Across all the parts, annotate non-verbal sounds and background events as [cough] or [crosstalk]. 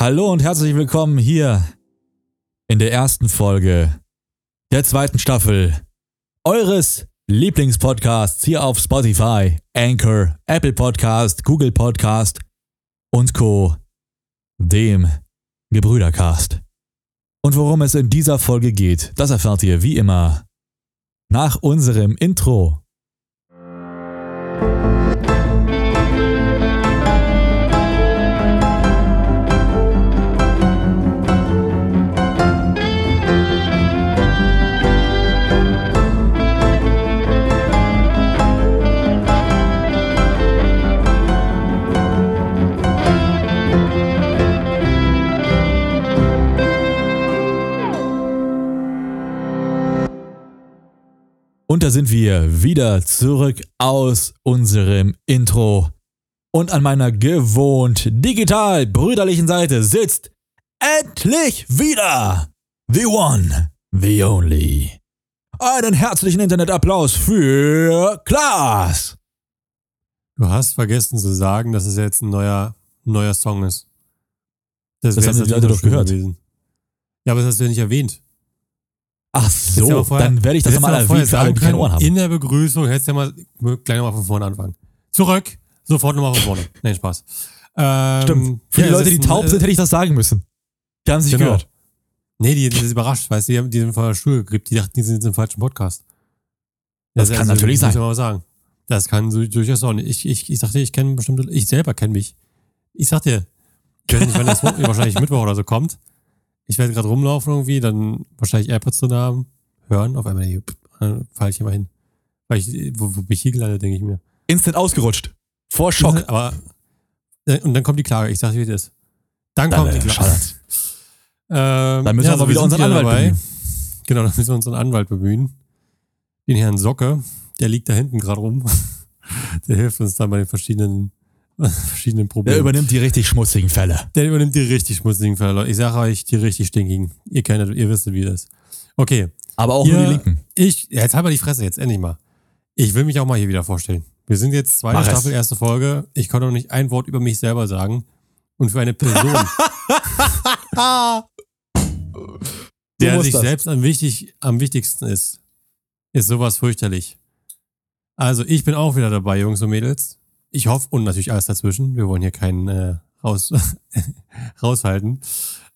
Hallo und herzlich willkommen hier in der ersten Folge der zweiten Staffel eures Lieblingspodcasts hier auf Spotify, Anchor, Apple Podcast, Google Podcast und Co. dem Gebrüdercast. Und worum es in dieser Folge geht, das erfahrt ihr wie immer nach unserem Intro. Und da sind wir wieder zurück aus unserem Intro. Und an meiner gewohnt digital brüderlichen Seite sitzt endlich wieder the one, the only. Einen herzlichen Internetapplaus für Klaas. Du hast vergessen zu sagen, dass es jetzt ein neuer, neuer Song ist. Das wär haben jetzt die Leute doch gehört. Gewesen. Ja, aber das hast du ja nicht erwähnt. Ach so, aber vorher- dann werde ich das nochmal erwähnen, für alle, sagen die keine Ohren haben. In der Begrüßung hättest du ja mal gleich nochmal von vorne anfangen. Zurück, sofort nochmal von vorne. Nein, Spaß. Ähm, Stimmt. Für ja, die Leute, die taub äh, sind, hätte ich das sagen müssen. Die haben sich Genau. gehört. Nee, die, die sind überrascht, weißt du, die, haben, die sind von der Schule gekriegt, die dachten, die sind jetzt im falschen Podcast. Das kann natürlich muss sein. ich mal sagen. Das kann so- durchaus sein. Ich, ich, ich dachte, ich kenne bestimmte, ich selber kenne mich. Ich sag dir, ich weiß nicht, wann das [laughs] wahrscheinlich Mittwoch oder so kommt. Ich werde gerade rumlaufen irgendwie, dann wahrscheinlich AirPods drin haben, hören, auf einmal, dann falle ich mal hin. Weil ich, wo, wo bin ich hier gelandet, denke ich mir. Instant ausgerutscht. Vor Schock. [laughs] Aber, äh, und dann kommt die Klage, ich sag dir, wie das ist. Dann, Dann, kommt äh, die Klage. Ähm, Dann müssen wir aber wieder unseren Anwalt bemühen. Genau, dann müssen wir unseren Anwalt bemühen. Den Herrn Socke, der liegt da hinten gerade rum. [laughs] Der hilft uns dann bei den verschiedenen, [laughs] verschiedenen Der Problemen. übernimmt die richtig schmutzigen Fälle. Der übernimmt die richtig schmutzigen Fälle. Leute. Ich sage euch, die richtig stinkigen. Ihr kennt ihr wisst, wie das ist. Okay, Aber auch Ihr- nur die Linken. ich, jetzt halt mal die Fresse, jetzt endlich mal. Ich will mich auch mal hier wieder vorstellen. Wir sind jetzt zweite Mach es. Staffel, erste Folge. Ich konnte noch nicht ein Wort über mich selber sagen. Und für eine Person, [laughs] der sich das. selbst am, wichtig, am wichtigsten ist, ist sowas fürchterlich. Also, ich bin auch wieder dabei, Jungs und Mädels. Ich hoffe, und natürlich alles dazwischen. Wir wollen hier keinen äh, raus, [laughs] raushalten.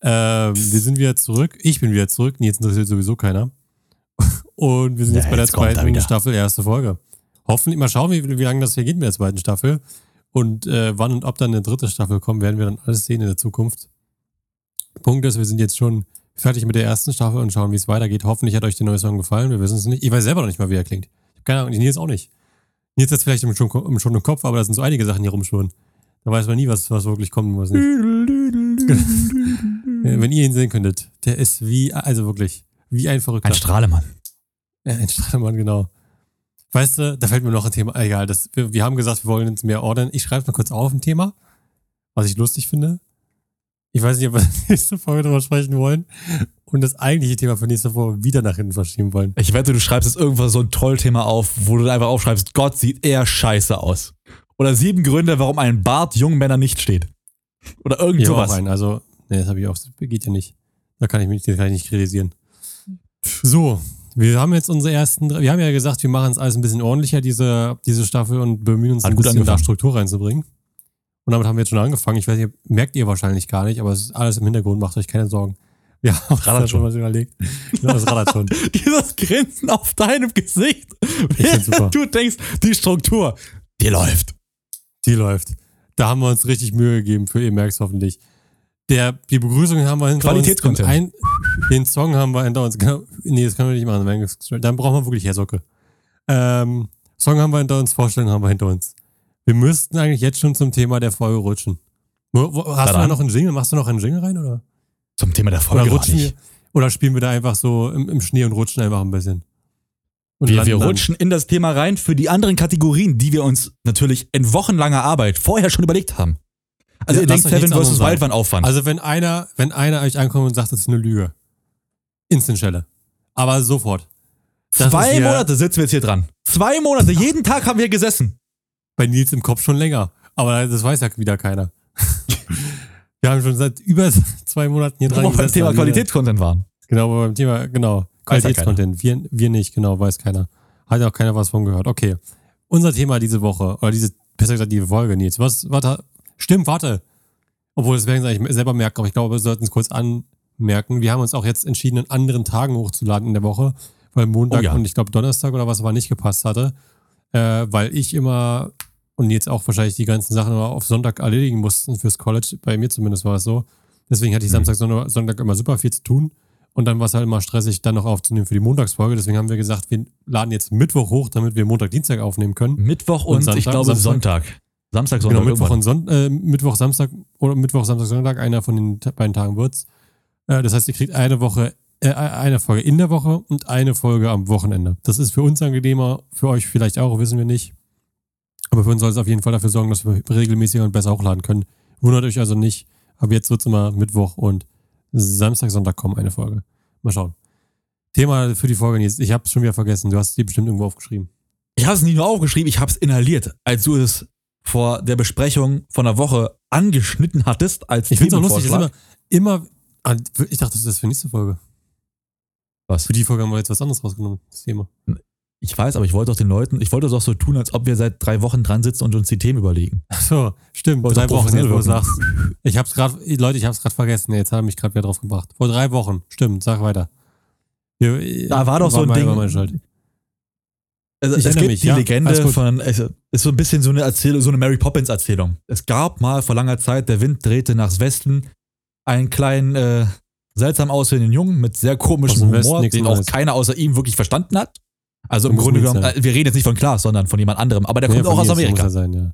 Ähm, wir sind wieder zurück. Ich bin wieder zurück. Jetzt interessiert sowieso keiner. Und wir sind Ja, jetzt bei der jetzt er zweiten. Staffel, erste Folge. Hoffentlich mal schauen, wie, wie lange das hier geht mit der zweiten Staffel. Und äh, wann und ob dann eine dritte Staffel kommt, werden wir dann alles sehen in der Zukunft. Punkt ist, wir sind jetzt schon fertig mit der ersten Staffel und schauen, wie es weitergeht. Hoffentlich hat euch der neue Song gefallen. Wir wissen es nicht. Ich weiß selber noch nicht mal, wie er klingt. Ich hab keine Ahnung, Nils auch nicht. Hat es vielleicht schon, im- schon im Kopf, aber da sind so einige Sachen hier rumschwirren. Da weiß man nie, was, was wirklich kommt und was nicht. Wenn ihr ihn sehen könntet, der ist wie, also wirklich, wie ein Verrückter. Ein Strahlemann. Ja, ein Strahlemann, genau. Weißt du, da fällt mir noch ein Thema, egal, das, wir, wir haben gesagt, wir wollen uns mehr ordnen. Ich schreibe mal kurz auf ein Thema, was ich lustig finde. Ich weiß nicht, ob wir [laughs] nächste Folge darüber sprechen wollen und das eigentliche Thema für nächste Woche wieder nach hinten verschieben wollen. Ich wette, du schreibst jetzt irgendwas so ein Trollthema auf, wo du einfach aufschreibst, Gott sieht eher scheiße aus. Oder sieben Gründe, warum ein Bart jungen Männern nicht steht. Oder irgend Ich auch sowas. einen, also, nee, das habe ich auch, das geht ja nicht. Da kann ich mich, kann ich nicht kritisieren. So, wir haben jetzt unsere ersten, wir haben ja gesagt, wir machen es alles ein bisschen ordentlicher, diese, diese Staffel und bemühen uns Hat ein gut bisschen da. Struktur reinzubringen. Und damit haben wir jetzt schon angefangen. Ich weiß nicht, merkt ihr wahrscheinlich gar nicht, aber es ist alles im Hintergrund, macht euch keine Sorgen. Wir haben uns da schon was überlegt. Ja, das rattert schon. [laughs] Dieses Grinsen auf deinem Gesicht. Du denkst, die Struktur, die läuft. Die läuft. Da haben wir uns richtig Mühe gegeben für, ihr merkt es hoffentlich. Der, die Begrüßung haben wir hinter uns. Ein, den Song haben wir hinter uns. Genau, nee, das können wir nicht machen. Dann brauchen wir wirklich Herr Socke. Ähm, Song haben wir hinter uns, Vorstellung haben wir hinter uns. Wir müssten eigentlich jetzt schon zum Thema der Folge rutschen. Wo, wo, hast Na du da noch einen Jingle? Machst du noch einen Jingle rein? Oder, Zum Thema der oder Folge noch rutschen wir? Oder spielen wir da einfach so im, im Schnee und rutschen einfach ein bisschen? Und Wir, wir rutschen in das Thema rein für die anderen Kategorien, die wir uns natürlich in wochenlanger Arbeit vorher schon überlegt haben. Also Ja, ihr denkt, Seven vs. Wild war ein Aufwand. Also wenn einer, wenn einer euch ankommt und sagt, das ist eine Lüge. Instant-Schelle. Aber sofort. Das Zwei Monate sitzen wir jetzt hier dran. Zwei Monate, [laughs] jeden Tag haben wir gesessen. Bei Nils im Kopf schon länger. Aber das weiß ja wieder keiner. [laughs] wir haben schon seit über [laughs] zwei Monaten hier Wo dran wir beim Thema Qualitätscontent waren. Genau, aber beim Thema, genau, Qualitätscontent. Wir, wir nicht, genau, weiß keiner. Hat ja auch keiner was von gehört. Okay. Unser Thema diese Woche, oder diese, besser gesagt, diese Folge, Nils. Was, warte, stimmt, warte. Obwohl, das werden sie eigentlich selber merken, aber ich glaube, wir sollten es kurz anmerken. Wir haben uns auch jetzt entschieden, an anderen Tagen hochzuladen in der Woche, weil Montag Oh ja. und ich glaube Donnerstag oder was war nicht gepasst hatte. Äh, weil ich immer und jetzt auch wahrscheinlich die ganzen Sachen immer auf Sonntag erledigen mussten fürs College. Bei mir zumindest war es so. Deswegen hatte ich Mhm. Samstag, Sonntag, immer super viel zu tun. Und dann war es halt immer stressig, dann noch aufzunehmen für die Montagsfolge. Deswegen haben wir gesagt, wir laden jetzt Mittwoch hoch, damit wir Montag, Dienstag aufnehmen können. Mittwoch Und und, Samstag, ich glaube Samstag? Sonntag. Samstag, Sonntag. genau, Mittwoch irgendwann. und Son äh, Mittwoch, Samstag oder Mittwoch, Samstag, Sonntag, einer von den beiden Tagen wird's. Äh, das heißt, ihr kriegt eine Woche, äh, eine Folge in der Woche und eine Folge am Wochenende. Das ist für uns angenehmer, für euch vielleicht auch, wissen wir nicht. Aber für uns soll es auf jeden Fall dafür sorgen, dass wir regelmäßiger und besser hochladen können. Wundert euch also nicht. Aber jetzt wird es immer Mittwoch und Samstag, Sonntag kommen eine Folge. Mal schauen. Thema für die Folge jetzt. Ich habe es schon wieder vergessen. Du hast dir bestimmt irgendwo aufgeschrieben. Ich habe es nicht nur aufgeschrieben, ich habe es inhaliert, als du es vor der Besprechung von der Woche angeschnitten hattest als Ich finde es auch lustig, dass immer, immer. ah, Ich dachte, das ist für nächste Folge. Was? Für die Folge haben wir jetzt was anderes rausgenommen, das Thema. Ich weiß, aber ich wollte doch den Leuten, ich wollte es auch so tun, als ob wir seit drei Wochen dran sitzen und uns die Themen überlegen. Ach so, stimmt. Wollte drei doch Wochen, jetzt, wo du sagst. Ich hab's gerade, Leute, ich hab's gerade vergessen. Jetzt hat er mich gerade wieder drauf gebracht. Vor drei Wochen, stimmt, sag weiter. Wir- Da war doch so ein Ding-. Also Ich es gibt mich, die ja, Legende von, es ist so ein bisschen so eine Erzählung, so eine Mary Poppins Erzählung. Es gab mal vor langer Zeit, der Wind drehte nach Westen, einen kleinen, äh, seltsam aussehenden Jungen mit sehr komischem Humor, Westen den auch keiner außer ihm wirklich verstanden hat. Also im Grunde genommen, sein. äh, wir reden jetzt nicht von Klaas, sondern von jemand anderem, aber der Nee, kommt auch aus Amerika. er sein, ja.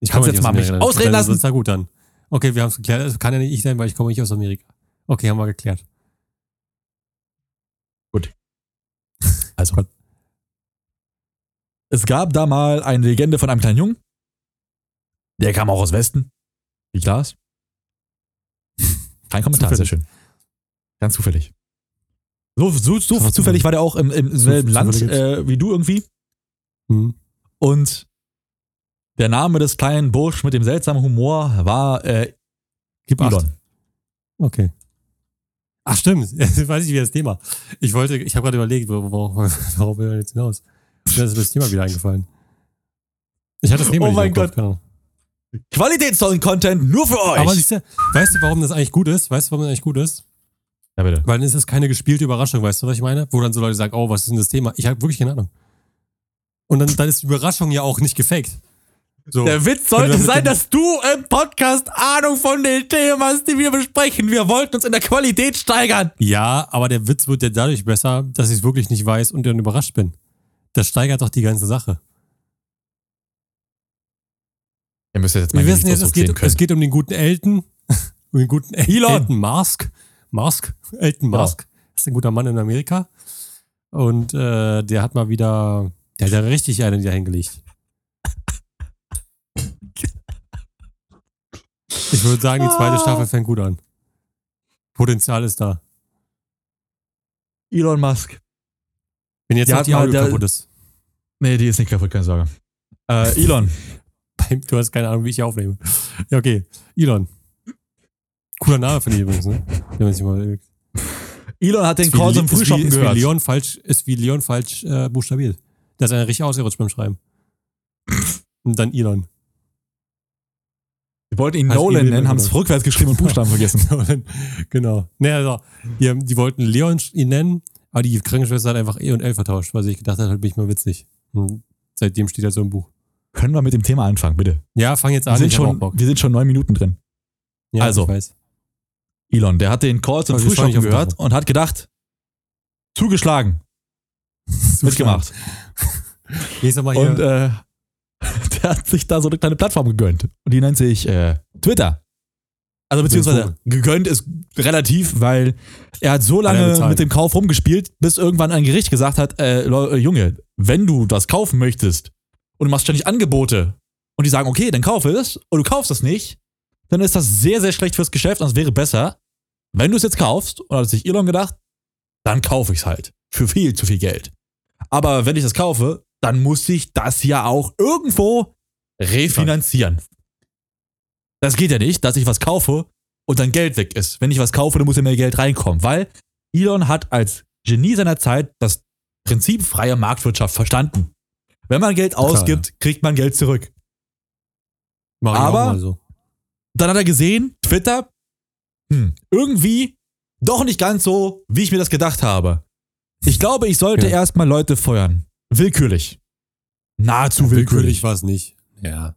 Ich Kannst komme jetzt mal mich ausreden Das lassen? ist ja gut dann. Okay, wir haben es geklärt. Das kann ja nicht ich sein, weil ich komme nicht aus Amerika. Okay, haben wir geklärt. [laughs] Also. Es gab da mal eine Legende von einem kleinen Jungen. Der kam auch aus Westen. Wie Klaas. Kein Kommentar, Zufällig. sehr schön. Ganz zufällig. So, so, so Aber zufällig war der auch im, im selben Zuf- Land äh, wie du irgendwie. Hm. Und der Name des kleinen Bursch mit dem seltsamen Humor war äh, Gib. Elon. Okay. Ach stimmt, [laughs] jetzt weiß ich wieder das Thema. Ich wollte, ich habe gerade überlegt, wo- wo- [laughs] worauf wir jetzt hinaus. Mir ist das Thema wieder eingefallen. Ich hatte das Thema Oh nicht mein Gott. Genau. Qualitätscontent nur für euch. Aber siehst du, weißt du, warum das eigentlich gut ist? Weißt du, warum das eigentlich gut ist? Ja, bitte. Weil dann ist es keine gespielte Überraschung, weißt du, was ich meine? Wo dann so Leute sagen, oh, was ist denn das Thema? Ich habe wirklich keine Ahnung. Und dann, dann ist die Überraschung ja auch nicht gefaked. So. Der Witz sollte sein, dass du im Podcast Ahnung von den Themen hast, die wir besprechen. Wir wollten uns in der Qualität steigern. Ja, aber der Witz wird ja dadurch besser, dass ich es wirklich nicht weiß und dann überrascht bin. Das steigert doch die ganze Sache. Ihr müsst jetzt Wir wissen jetzt, es geht, es geht um den guten Elton. [laughs] um den guten El Elon. Musk. Musk. Elton. Musk. Das ist ein guter Mann in Amerika. Und äh, der hat mal wieder, der hat ja richtig einen da hingelegt. Ich würde sagen, die zweite Staffel fängt gut an. Potenzial ist da. Elon Musk. Wenn jetzt Ja, noch die Audio der- kaputt ist. Nee, die ist nicht kaputt, keine Sorge. Äh, Elon. [laughs] Du hast keine Ahnung, wie ich hier aufnehme. Ja, okay. Elon. Cooler Name finde ich übrigens, ne? Wenn man sich mal überlegt. [laughs] Elon hat den Call zum ist wie- Frühschoppen ist wie gehört. Leon falsch, ist wie Leon falsch äh, buchstabiert. Der ist einer richtig ausgerutscht beim Schreiben. Und dann Elon. Wir wollten ihn Heißt Nolan nennen, haben es rückwärts geschrieben und Buchstaben [laughs] vergessen. genau. Nee, also, die, haben- die wollten Leon ihn nennen, aber die Krankenschwester hat einfach E und L vertauscht, weil sie sich gedacht hat, halt bin ich mal witzig. Und seitdem steht er so im Buch. Können wir mit dem Thema anfangen, bitte? Ja, fang jetzt Wir an. sind, hab auch schon, wir sind schon neun Minuten drin. Ja, also. Ich weiß. Elon, der hat den Call zum Aber wir schauen nicht Frühschoppen gehört und hat gedacht, zugeschlagen, [laughs] mitgemacht. Nächstes Mal hier. Und äh, [laughs] der hat sich da so eine kleine Plattform gegönnt. Und die nennt sich äh, Twitter. Also beziehungsweise gegönnt ist relativ, weil er hat so Hat lange bezahlt. mit dem Kauf rumgespielt, bis irgendwann ein Gericht gesagt hat, äh, äh, Junge, wenn du das kaufen möchtest und du machst ständig Angebote und die sagen, okay, dann kaufe es und du kaufst es nicht, dann ist das sehr, sehr schlecht fürs Geschäft und es wäre besser, wenn du es jetzt kaufst, und hat sich Elon gedacht, dann kaufe ich es halt. Für viel zu viel Geld. Aber wenn ich das kaufe, dann muss ich das ja auch irgendwo refinanzieren. Das geht ja nicht, dass ich was kaufe und dann Geld weg ist. Wenn ich was kaufe, dann muss ja mehr Geld reinkommen, weil Elon hat als Genie seiner Zeit das Prinzip freier Marktwirtschaft verstanden. Wenn man Geld Klar, ausgibt, kriegt man Geld zurück. Mach Aber- so. Dann hat er gesehen, Twitter, hm, irgendwie doch nicht ganz so, wie ich mir das gedacht habe. Ich glaube, ich sollte Ja. erstmal Leute feuern. Willkürlich. Nahezu Willkürlich willkürlich. war es nicht. Ja.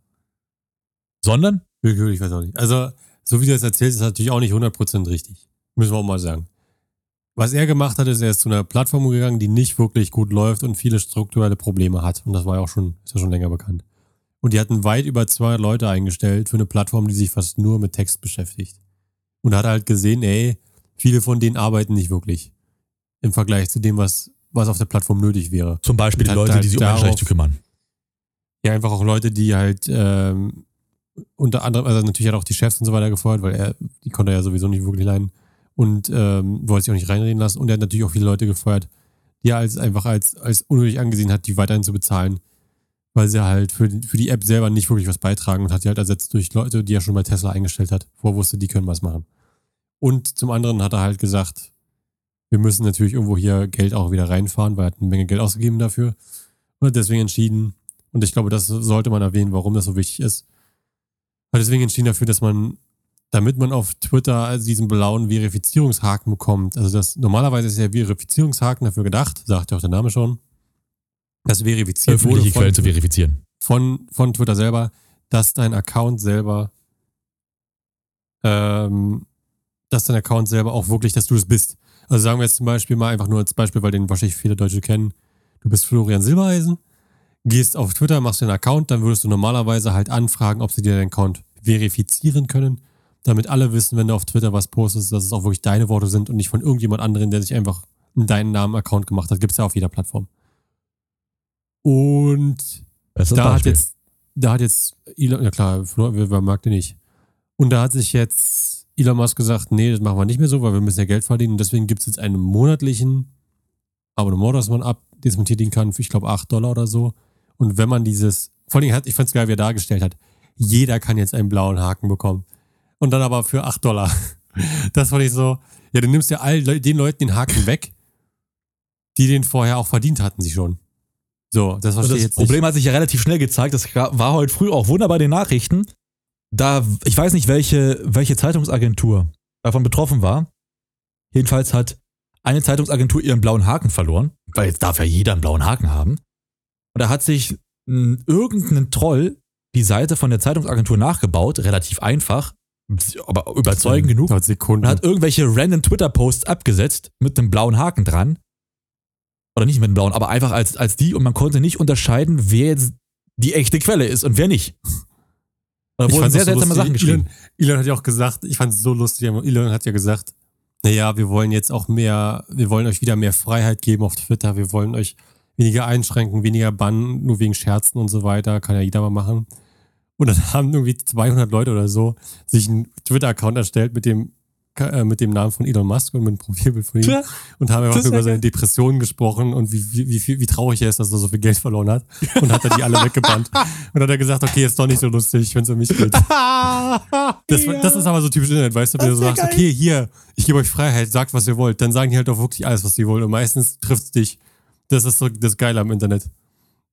Sondern? Willkürlich weiß auch nicht. Also, so wie du das erzählst, ist natürlich auch nicht 100% richtig. Müssen wir auch mal sagen. Was er gemacht hat, ist, er ist zu einer Plattform gegangen, die nicht wirklich gut läuft und viele strukturelle Probleme hat. Und das war ja auch schon, ist ja schon länger bekannt. Und die hatten weit über 200 Leute eingestellt für eine Plattform, die sich fast nur mit Text beschäftigt. Und hat halt gesehen, ey, viele von denen arbeiten nicht wirklich. Im Vergleich zu dem, was, was auf der Plattform nötig wäre. Zum Beispiel die Leute, halt die sich um Menschenrechte kümmern. Ja, einfach auch Leute, die halt ähm, unter anderem, also natürlich hat auch die Chefs und so weiter gefeuert, weil er, die konnte er ja sowieso nicht wirklich leiden und ähm, wollte sich auch nicht reinreden lassen. Und er hat natürlich auch viele Leute gefeuert, die er als einfach als, als unnötig angesehen hat, die weiterhin zu bezahlen, weil sie halt für, die- für die App selber nicht wirklich was beitragen und hat die halt ersetzt durch Leute, die er schon bei Tesla eingestellt hat, wo er wusste, die können was machen. Und zum anderen hat er halt gesagt, wir müssen natürlich irgendwo hier Geld auch wieder reinfahren, weil er hat eine Menge Geld ausgegeben dafür. Und hat deswegen entschieden, und ich glaube, das sollte man erwähnen, warum das so wichtig ist. Hat deswegen entschieden dafür, dass man, damit man auf Twitter diesen blauen Verifizierungshaken bekommt, also das normalerweise ist der Verifizierungshaken dafür gedacht, sagt ja auch der Name schon, das verifiziert wurde von, Quellen zu verifizieren. von, von Twitter selber, dass dein Account selber, ähm, dass dein Account selber auch wirklich, dass du es bist. Also sagen wir jetzt zum Beispiel mal einfach nur als Beispiel, weil den wahrscheinlich viele Deutsche kennen. Du bist Florian Silbereisen, gehst auf Twitter, machst den Account, dann würdest du normalerweise halt anfragen, ob sie dir deinen Account verifizieren können, damit alle wissen, wenn du auf Twitter was postest, dass es auch wirklich deine Worte sind und nicht von irgendjemand anderen, der sich einfach in deinen Namen Account gemacht hat. Gibt es ja auf jeder Plattform. Und da hat jetzt, da hat jetzt Elon, ja klar, wer mag den nicht. Und da hat sich jetzt Elon Musk gesagt, nee, das machen wir nicht mehr so, weil wir müssen ja Geld verdienen. Und deswegen gibt es jetzt einen monatlichen Abonnement, das man ab, das man tätigen kann, für ich glaube 8 Dollar oder so. Und wenn man dieses, vor allem hat, ich fand es geil, wie er dargestellt hat, jeder kann jetzt einen blauen Haken bekommen. Und dann aber für 8 Dollar. [laughs] Das fand ich so, ja, du nimmst ja all den Leuten den Haken weg, die den vorher auch verdient hatten, sie schon. So, das verstehe das ich jetzt Problem hat sich ja relativ schnell gezeigt. Das war heute früh auch wunderbar in den Nachrichten. Da, ich weiß nicht, welche, welche Zeitungsagentur davon betroffen war. Jedenfalls hat eine Zeitungsagentur ihren blauen Haken verloren, weil jetzt darf ja jeder einen blauen Haken haben. Und da hat sich mh, irgendein Troll die Seite von der Zeitungsagentur nachgebaut, relativ einfach, aber überzeugend genug. Und hat irgendwelche random Twitter-Posts abgesetzt mit einem blauen Haken dran. Oder nicht mit einem blauen, aber einfach als, als die und man konnte nicht unterscheiden, wer jetzt die echte Quelle ist und wer nicht. Wurden fand's sehr auch so seltsame Sachen lustig. geschrieben. Elon, Elon hat ja auch gesagt, ich fand es so lustig, Elon hat ja gesagt, naja, wir wollen jetzt auch mehr, wir wollen euch wieder mehr Freiheit geben auf Twitter, wir wollen euch weniger einschränken, weniger bannen, nur wegen Scherzen und so weiter, kann ja jeder mal machen. Und dann [laughs] haben irgendwie 200 Leute oder so sich einen Twitter-Account erstellt mit dem, äh, mit dem Namen von Elon Musk und mit dem Profilbild von ihm Tja, und haben einfach über ja seine Depressionen gesprochen und wie, wie, wie, wie traurig er ist, dass er so viel Geld verloren hat und hat er die alle weggebannt. [laughs] Und hat er gesagt, okay, ist doch nicht so lustig, wenn es um mich geht. [laughs] Das, das ist aber so typisch Internet, weißt du, wenn du so ja sagst, okay, hier, ich gebe euch Freiheit, sagt, was ihr wollt, dann sagen die halt auch wirklich alles, was sie wollen. Und meistens trifft es dich. Das ist so das Geile am Internet.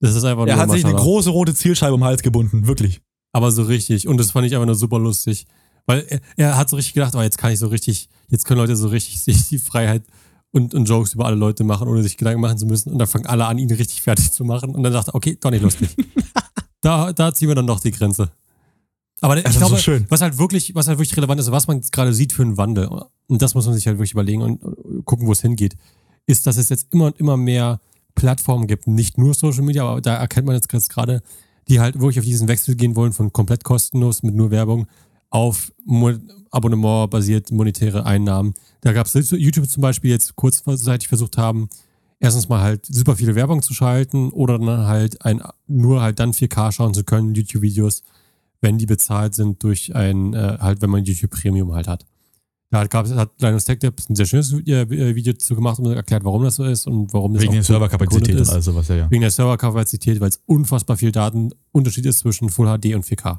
Das ist einfach er hat sich eine große rote Zielscheibe um den Hals gebunden, wirklich. Aber so richtig. Und das fand ich einfach nur super lustig. Weil er, er hat so richtig gedacht, oh, jetzt kann ich so richtig, jetzt können Leute so richtig sich die Freiheit und, und Jokes über alle Leute machen, ohne sich Gedanken machen zu müssen. Und dann fangen alle an, ihn richtig fertig zu machen. Und dann dachte er, okay, doch nicht lustig. [laughs] da, da ziehen wir dann doch die Grenze. Aber ich glaube, so schön. was halt wirklich, was halt wirklich relevant ist, was man jetzt gerade sieht für einen Wandel, und das muss man sich halt wirklich überlegen und gucken, wo es hingeht, ist, dass es jetzt immer und immer mehr Plattformen gibt, nicht nur Social Media, aber da erkennt man jetzt gerade, die halt wirklich auf diesen Wechsel gehen wollen von komplett kostenlos mit nur Werbung auf Mo Abonnement-basiert monetäre Einnahmen. Da gab es YouTube zum Beispiel jetzt kurzzeitig versucht haben, erstens mal halt super viele Werbung zu schalten oder dann halt ein, nur halt dann 4K schauen zu können, YouTube-Videos, wenn die bezahlt sind durch ein, äh, halt, wenn man YouTube Premium halt hat. Da gab es, hat Linus Tech Tips ein sehr schönes äh, Video dazu gemacht und erklärt, warum das so ist und warum das Wegen der Serverkapazität und ist. all sowas, ja, ja. Wegen der Serverkapazität, weil es unfassbar viel Datenunterschied ist zwischen Full HD und 4K.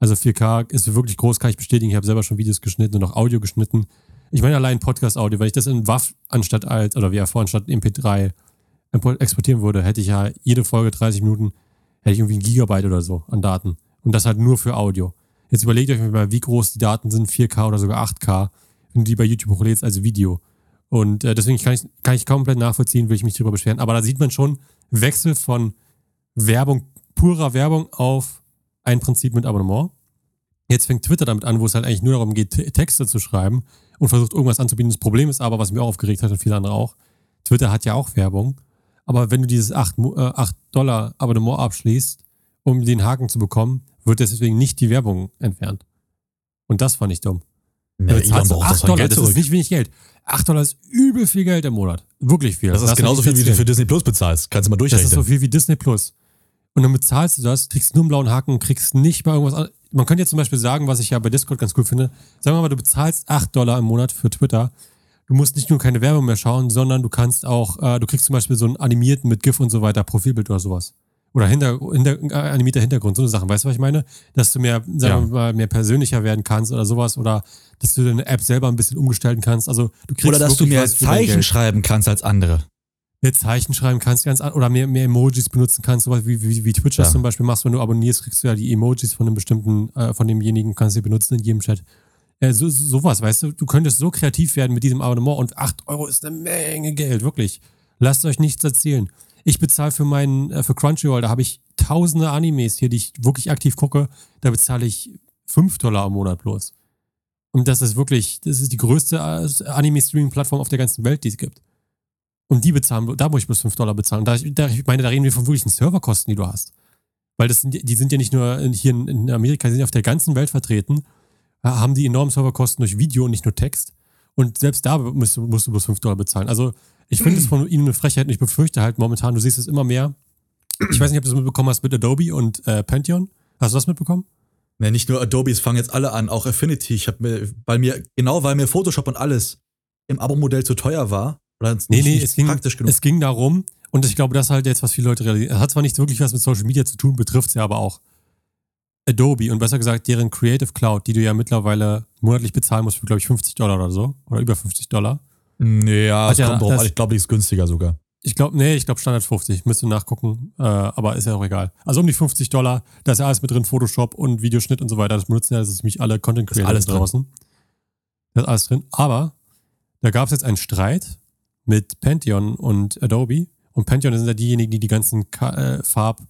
Also 4K ist wirklich groß, kann ich bestätigen. Ich habe selber schon Videos geschnitten und auch Audio geschnitten. Ich meine allein Podcast-Audio, wenn ich das in WAV anstatt als, oder wie er vorhin statt MP3 import- exportieren würde, hätte ich ja jede Folge 30 Minuten, hätte ich irgendwie ein Gigabyte oder so an Daten. Und das halt nur für Audio. Jetzt überlegt euch mal, wie groß die Daten sind, 4K oder sogar 8K, wenn du die bei YouTube hochlädst als Video. Und äh, deswegen kann ich, kann ich komplett nachvollziehen, will ich mich drüber beschweren. Aber da sieht man schon Wechsel von Werbung, purer Werbung auf ein Prinzip mit Abonnement. Jetzt fängt Twitter damit an, wo es halt eigentlich nur darum geht, Te- Texte zu schreiben und versucht irgendwas anzubieten. Das Problem ist aber, was mich auch aufgeregt hat und viele andere auch, Twitter hat ja auch Werbung. Aber wenn du dieses 8, Mo- äh, 8 Dollar Abonnement abschließt, um den Haken zu bekommen, wird deswegen nicht die Werbung entfernt. Und das fand ich dumm. Ja, du braucht 8 doch sein Dollar, das zurück. ist nicht wenig Geld. 8 Dollar ist übel viel Geld im Monat. Wirklich viel. Das ist Lass genauso viel, wie du für Disney Plus bezahlst. Kannst du mal Das durchrechnen. ist so viel wie Disney Plus. Und dann bezahlst du das, kriegst nur einen blauen Haken, kriegst nicht mal irgendwas an. Man könnte jetzt zum Beispiel sagen, was ich ja bei Discord ganz cool finde. Sagen wir mal, du bezahlst 8 Dollar im Monat für Twitter. Du musst nicht nur keine Werbung mehr schauen, sondern du kannst auch, äh, du kriegst zum Beispiel so einen animierten mit GIF und so weiter, Profilbild oder sowas. Oder hinter, hinter, äh, animierter Hintergrund, so eine Sachen. Weißt du, was ich meine? Dass du mehr, sagen Ja. wir mal, mehr persönlicher werden kannst oder sowas. Oder dass du deine App selber ein bisschen umgestalten kannst. Also du kriegst Oder dass du mehr Zeichen schreiben kannst als andere. Mehr Zeichen schreiben kannst, ganz an, oder mehr, mehr Emojis benutzen kannst, sowas wie, wie, wie Twitch das Ja. zum Beispiel machst, wenn du abonnierst, kriegst du ja die Emojis von einem bestimmten, äh, von demjenigen, kannst du benutzen in jedem Chat. Äh, so, so- sowas, weißt du, du könntest so kreativ werden mit diesem Abonnement und 8 Euro ist eine Menge Geld, wirklich. Lasst euch nichts erzählen. Ich bezahle für meinen, äh, für Crunchyroll, da habe ich tausende Animes hier, die ich wirklich aktiv gucke, da bezahle ich 5 Dollar im Monat bloß. Und das ist wirklich, das ist die größte äh, Anime-Streaming-Plattform auf der ganzen Welt, die es gibt. Und die bezahlen, da muss ich bloß 5 Dollar bezahlen. Da, da, ich meine, da reden wir von wirklichen Serverkosten, die du hast. Weil das sind, die sind ja nicht nur hier in, in Amerika, die sind ja auf der ganzen Welt vertreten, haben die enormen Serverkosten durch Video und nicht nur Text. Und selbst da musst du, musst du bloß 5 Dollar bezahlen. Also ich finde es von ihnen eine Frechheit und ich befürchte halt momentan, du siehst es immer mehr. Ich weiß nicht, ob du das mitbekommen hast mit Adobe und äh, Pantheon. Hast du das mitbekommen? Ne, nicht nur Adobe, es fangen jetzt alle an, auch Affinity. Ich habe mir, weil mir, genau weil mir Photoshop und alles im Abo-Modell zu teuer war, oder Nee, nicht, nee, nicht es ging, praktisch genug. es ging darum, und ich glaube, das ist halt jetzt, was viele Leute realisieren. Es hat zwar nicht wirklich was mit Social Media zu tun, betrifft es ja aber auch. Adobe und besser gesagt deren Creative Cloud, die du ja mittlerweile monatlich bezahlen musst für, glaube ich, 50 Dollar oder so. Oder über 50 Dollar. nee, ja, Hat es ja kommt drauf das- an. Ich glaube, die ist günstiger sogar. Ich glaube, nee, ich glaube Standard 50. Müsste nachgucken, äh, aber ist ja auch egal. Also um die 50 Dollar, da ist ja alles mit drin, Photoshop und Videoschnitt und so weiter. Das benutzen ja das ist nämlich alle Content Creator alles drin. draußen. Da ist alles drin. Aber da gab es jetzt einen Streit mit Pantheon und Adobe. Und Pantheon sind ja diejenigen, die die ganzen Ka äh, Farb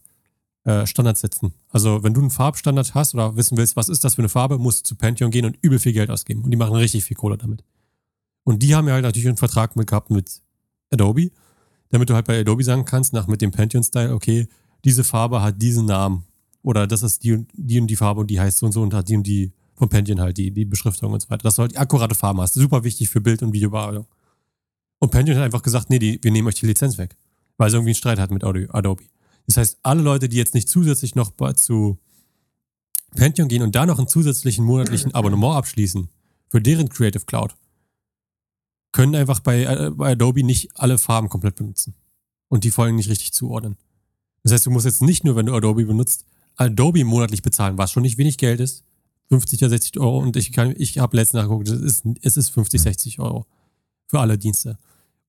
äh, Standards setzen. Also wenn du einen Farbstandard hast oder wissen willst, was ist das für eine Farbe, musst du zu Pantheon gehen und übel viel Geld ausgeben. Und die machen richtig viel Kohle damit. Und die haben ja halt natürlich einen Vertrag mit gehabt mit Adobe damit du halt bei Adobe sagen kannst, nach mit dem Pantheon-Style, okay, diese Farbe hat diesen Namen. Oder das ist die, und- die und die Farbe und die heißt so und so und hat die und die von Pantheon halt, die, die Beschriftung und so weiter. Dass du halt die akkurate Farben hast. Super wichtig für Bild- und Videobearbeitung. Und Pantheon hat einfach gesagt, nee, die, wir nehmen euch die Lizenz weg. Weil sie irgendwie einen Streit hat mit Adobe. Das heißt, alle Leute, die jetzt nicht zusätzlich noch zu Pantheon gehen und da noch einen zusätzlichen monatlichen Abonnement abschließen für deren Creative Cloud, können einfach bei, äh, bei Adobe nicht alle Farben komplett benutzen. Und die Folgen nicht richtig zuordnen. Das heißt, du musst jetzt nicht nur, wenn du Adobe benutzt, Adobe monatlich bezahlen, was schon nicht wenig Geld ist. 50 oder 60 Euro. Und ich, kann- ich habe letztens nachgeguckt, es ist, es ist 50, 60 Euro für alle Dienste.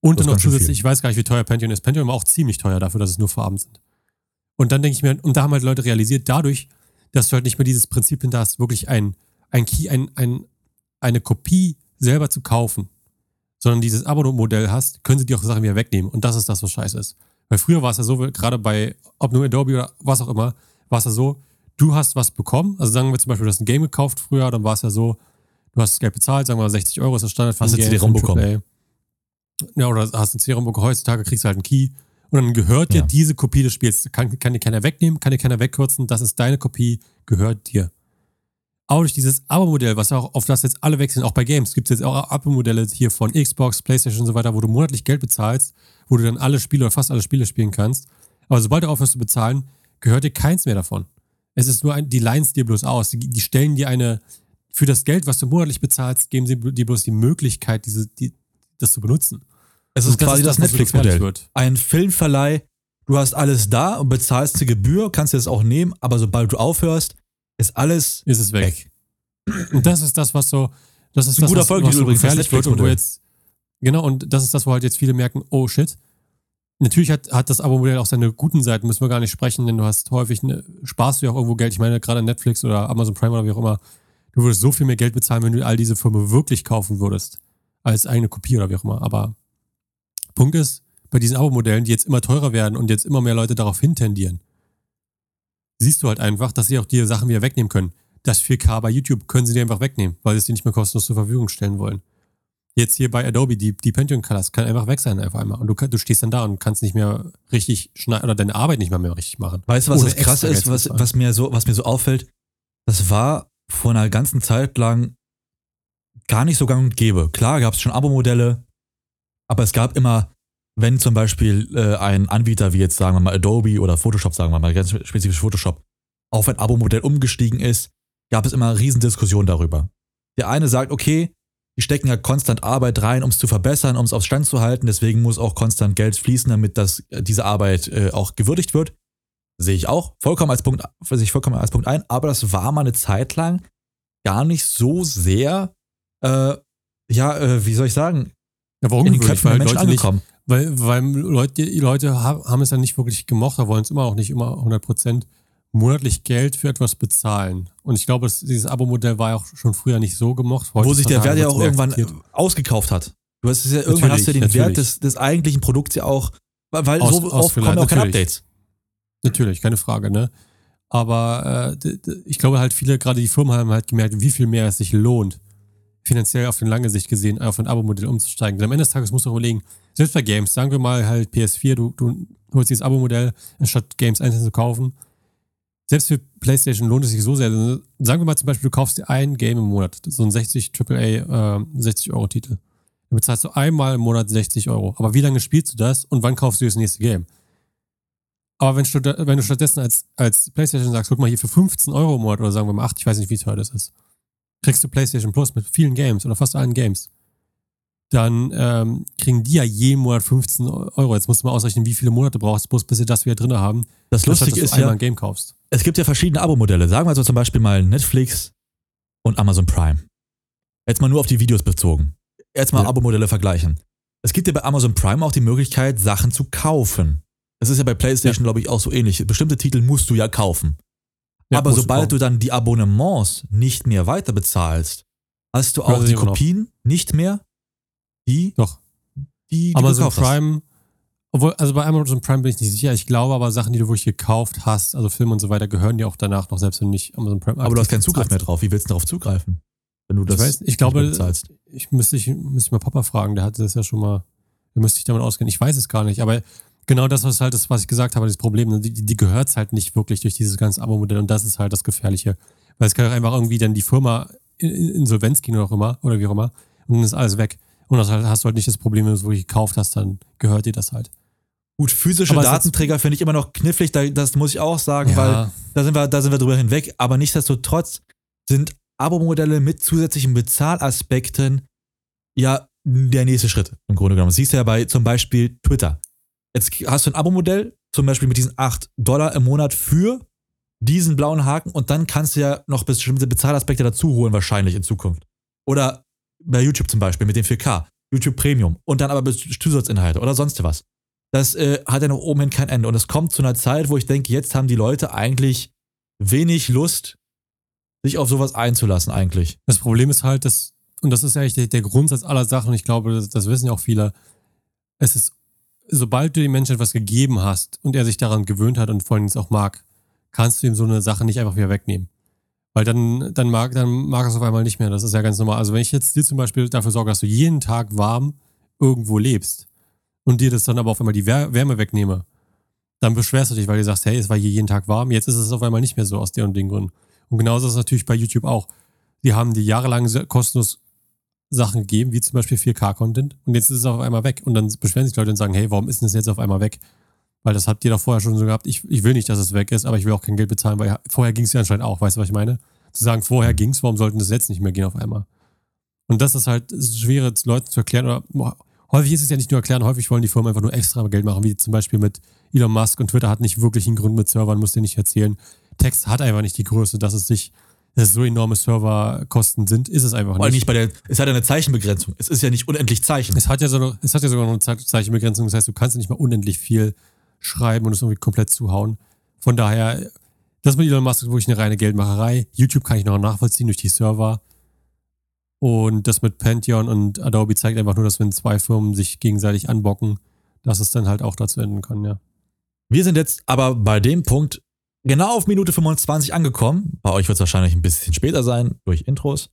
Und Das dann noch zusätzlich, ich weiß gar nicht, wie teuer Pentium ist. Pentium war auch ziemlich teuer dafür, dass es nur Farben sind. Und dann denke ich mir, und da haben halt Leute realisiert, dadurch, dass du halt nicht mehr dieses Prinzip hinter hast, wirklich ein, ein Key, ein, ein, eine Kopie selber zu kaufen, sondern dieses Abo-Modell hast, können sie dir auch Sachen wieder wegnehmen. Und das ist das, was scheiße ist. Weil früher war es ja so, gerade bei, ob nur Adobe oder was auch immer, war es ja so, du hast was bekommen. Also sagen wir zum Beispiel, du hast ein Game gekauft früher, dann war es ja so, du hast das Geld bezahlt, sagen wir mal 60 Euro ist das Standard für Hast du Game. CD-ROM für ein bekommen. AAA. Ja, oder hast ein bekommen. Heutzutage kriegst du halt einen Key. Und dann gehört dir Ja. diese Kopie des Spiels. Kann, kann dir keiner wegnehmen, kann dir keiner wegkürzen. Das ist deine Kopie, gehört dir. Auch durch dieses Abo-Modell, was auch auf das jetzt alle wechseln, auch bei Games, gibt es jetzt auch Abo-Modelle hier von Xbox, Playstation und so weiter, wo du monatlich Geld bezahlst, wo du dann alle Spiele oder fast alle Spiele spielen kannst. Aber sobald du aufhörst zu bezahlen, gehört dir keins mehr davon. Es ist nur ein, die lines dir bloß aus. Die, die stellen dir eine, für das Geld, was du monatlich bezahlst, geben sie dir bloß die Möglichkeit, diese, die, das zu benutzen. Es ist quasi das, Netflix-Modell. Ein Filmverleih, du hast alles da und bezahlst die Gebühr, kannst dir das auch nehmen, aber sobald du aufhörst, ist alles Ist es weg. Und das ist das, was so, das ist Ein das, guter was, was so gefährlich wird und wo jetzt, genau, und das ist das, wo halt jetzt viele merken, oh shit. Natürlich hat, hat das Abo-Modell auch seine guten Seiten, müssen wir gar nicht sprechen, denn du hast häufig, ne, sparst du ja auch irgendwo Geld. Ich meine, gerade Netflix oder Amazon Prime oder wie auch immer, du würdest so viel mehr Geld bezahlen, wenn du all diese Filme wirklich kaufen würdest, als eigene Kopie oder wie auch immer. Aber Punkt ist, bei diesen Abo-Modellen, die jetzt immer teurer werden und jetzt immer mehr Leute darauf hintendieren, siehst du halt einfach, dass sie auch dir Sachen wieder wegnehmen können. Das 4K bei YouTube können sie dir einfach wegnehmen, weil sie es dir nicht mehr kostenlos zur Verfügung stellen wollen. Jetzt hier bei Adobe, die, die Pentium Colors kann einfach weg sein auf einmal. Und du, du stehst dann da und kannst nicht mehr richtig schneiden oder deine Arbeit nicht mehr, mehr richtig machen. Weißt du, was Ohne das krasse ist, was, was, mir so, was mir so auffällt? Das war vor einer ganzen Zeit lang gar nicht so gang und gäbe. Klar gab es schon Abo-Modelle, aber es gab immer, wenn zum Beispiel äh, ein Anbieter wie jetzt sagen wir mal Adobe oder Photoshop, sagen wir mal ganz spezifisch Photoshop, auf ein Abo-Modell umgestiegen ist, gab es immer riesen Diskussionen darüber. Der eine sagt, okay, die stecken ja konstant Arbeit rein, um es zu verbessern, um es auf Stand zu halten, deswegen muss auch konstant Geld fließen, damit das, diese Arbeit äh, auch gewürdigt wird. Sehe ich auch, vollkommen als Punkt, sehe ich vollkommen als Punkt ein, aber das war mal eine Zeit lang gar nicht so sehr, äh, ja, äh, wie soll ich sagen, Ja, warum in den? Köpfen der Weil Menschen Leute nicht, angekommen. weil, weil Leute, die Leute ha- haben es ja nicht wirklich gemocht, da wollen es immer auch nicht immer 100% monatlich Geld für etwas bezahlen. Und ich glaube, es- dieses Abo-Modell war ja auch schon früher nicht so gemocht. wo sich der Wert ja auch irgendwann akzeptiert. ausgekauft hat. Du hast ja, irgendwann hast du ja den Natürlich, Wert des, des eigentlichen Produkts ja auch, weil, weil Aus- so oft kommen auch keine. Updates. Natürlich, keine Frage, ne? Aber äh, ich glaube halt, viele, gerade die Firmen haben halt gemerkt, wie viel mehr es sich lohnt, finanziell auf die lange Sicht gesehen, auf ein Abo-Modell umzusteigen. Denn am Ende des Tages musst du auch überlegen, selbst bei Games, sagen wir mal halt PS4, du, du holst dieses Abo-Modell, anstatt Games einzeln zu kaufen. Selbst für PlayStation lohnt es sich so sehr. Sagen wir mal zum Beispiel, du kaufst dir ein Game im Monat, so ein 60 AAA, äh, 60 Euro Titel. Dann bezahlst du einmal im Monat 60 Euro. Aber wie lange spielst du das und wann kaufst du das nächste Game? Aber wenn, wenn du stattdessen als, als PlayStation sagst, guck mal hier für 15 Euro im Monat oder sagen wir mal 8, ich weiß nicht, wie teuer das ist, kriegst du PlayStation Plus mit vielen Games oder fast allen Games. Dann ähm, kriegen die ja jeden Monat 15 Euro. Jetzt musst du mal ausrechnen, wie viele Monate du brauchst, bloß bis sie das wieder drin haben. Das Lustige dass ist du einmal ja, ein Game kaufst. es gibt ja verschiedene Abo-Modelle. Sagen wir also zum Beispiel mal Netflix und Amazon Prime. Jetzt mal nur auf die Videos bezogen. Jetzt mal Ja. Abo-Modelle vergleichen. Es gibt ja bei Amazon Prime auch die Möglichkeit, Sachen zu kaufen. Das ist ja bei PlayStation, glaube ich, auch so ähnlich. Bestimmte Titel musst du ja kaufen. Ja, Aber du sobald du dann die Abonnements nicht mehr weiter bezahlst, hast du auch sie die immer noch. Kopien nicht mehr, die, Doch. die du Amazon hast. Prime, obwohl, also bei Amazon Prime bin ich nicht sicher. Ich glaube aber, Sachen, die du wirklich gekauft hast, also Filme und so weiter, gehören dir auch danach noch, selbst wenn du nicht Amazon Prime Aber du hast keinen Zugriff mehr drauf. Wie willst du darauf zugreifen? Wenn du das ich weiß, ich nicht glaube, ich müsste, ich müsste ich mal Papa fragen, der hatte das ja schon mal, der müsste sich damit auskennen. Ich weiß es gar nicht, aber genau das ist halt das, was ich gesagt habe, das Problem, ne, die, die gehört es halt nicht wirklich durch dieses ganze Abo-Modell und das ist halt das Gefährliche. Weil es kann auch einfach irgendwie dann die Firma in, in Insolvenz gehen oder auch immer, oder wie auch immer, und dann ist alles weg. Und das halt, hast du halt nicht das Problem, wenn du es wirklich gekauft hast, dann gehört dir das halt. Gut, physische Aber Datenträger finde ich immer noch knifflig, da- das muss ich auch sagen, weil da sind wir, da sind wir drüber hinweg. Aber nichtsdestotrotz sind Abo-Modelle mit zusätzlichen Bezahlaspekten ja der nächste Schritt im Grunde genommen. Das siehst du ja bei zum Beispiel Twitter. Jetzt hast du ein Abo-Modell, zum Beispiel mit diesen 8 Dollar im Monat für diesen blauen Haken und dann kannst du ja noch bestimmte Bezahlaspekte dazu holen, wahrscheinlich in Zukunft. Oder bei YouTube zum Beispiel mit dem 4K, YouTube Premium und dann aber Zusatzinhalte oder sonst was. Das äh, hat ja noch oben hin kein Ende. Und es kommt zu einer Zeit, wo ich denke, jetzt haben die Leute eigentlich wenig Lust, sich auf sowas einzulassen, eigentlich. Das Problem ist halt, dass, und das ist ja eigentlich der, der Grundsatz aller Sachen, und ich glaube, das, das wissen ja auch viele, es ist, sobald du dem Menschen etwas gegeben hast und er sich daran gewöhnt hat und vor allem es auch mag, kannst du ihm so eine Sache nicht einfach wieder wegnehmen. Weil dann, dann mag, dann mag es auf einmal nicht mehr. Das ist ja ganz normal. Also wenn ich jetzt dir zum Beispiel dafür sorge, dass du jeden Tag warm irgendwo lebst und dir das dann aber auf einmal die Wär- Wärme wegnehme, dann beschwerst du dich, weil du sagst, hey, es war hier jeden Tag warm, jetzt ist es auf einmal nicht mehr so aus den und den Gründen. Und genauso ist es natürlich bei YouTube auch. Die haben dir jahrelang kostenlos Sachen gegeben, wie zum Beispiel 4K-Content, und jetzt ist es auf einmal weg. Und dann beschweren sich Leute und sagen, hey, warum ist denn das jetzt auf einmal weg? Weil das habt ihr doch vorher schon so gehabt. Ich, ich will nicht, dass es weg ist, aber ich will auch kein Geld bezahlen, weil vorher ging es ja anscheinend auch. Weißt du, was ich meine? zu sagen, vorher ging's, warum sollten das jetzt nicht mehr gehen auf einmal? Und das ist halt schwer, Leuten zu erklären. Oder boah, häufig ist es ja nicht nur erklären, häufig wollen die Firmen einfach nur extra Geld machen, wie zum Beispiel mit Elon Musk und Twitter hat nicht wirklich einen Grund mit Servern, muss dir nicht erzählen. Text hat einfach nicht die Größe, dass es sich, dass so enorme Serverkosten sind, ist es einfach Vor nicht. nicht bei der, es hat ja eine Zeichenbegrenzung. Es ist ja nicht unendlich Zeichen. Es hat ja, so es hat ja sogar noch eine Ze- Zeichenbegrenzung, das heißt, du kannst nicht mal unendlich viel schreiben und es irgendwie komplett zuhauen. Von daher, das mit Elon Musk ist wirklich eine reine Geldmacherei. YouTube kann ich noch nachvollziehen durch die Server. Und das mit Pantheon und Adobe zeigt einfach nur, dass wenn zwei Firmen sich gegenseitig anbocken, dass es dann halt auch dazu enden kann, ja. Wir sind jetzt aber bei dem Punkt genau auf Minute 25 angekommen. Bei euch wird es wahrscheinlich ein bisschen später sein, durch Intros.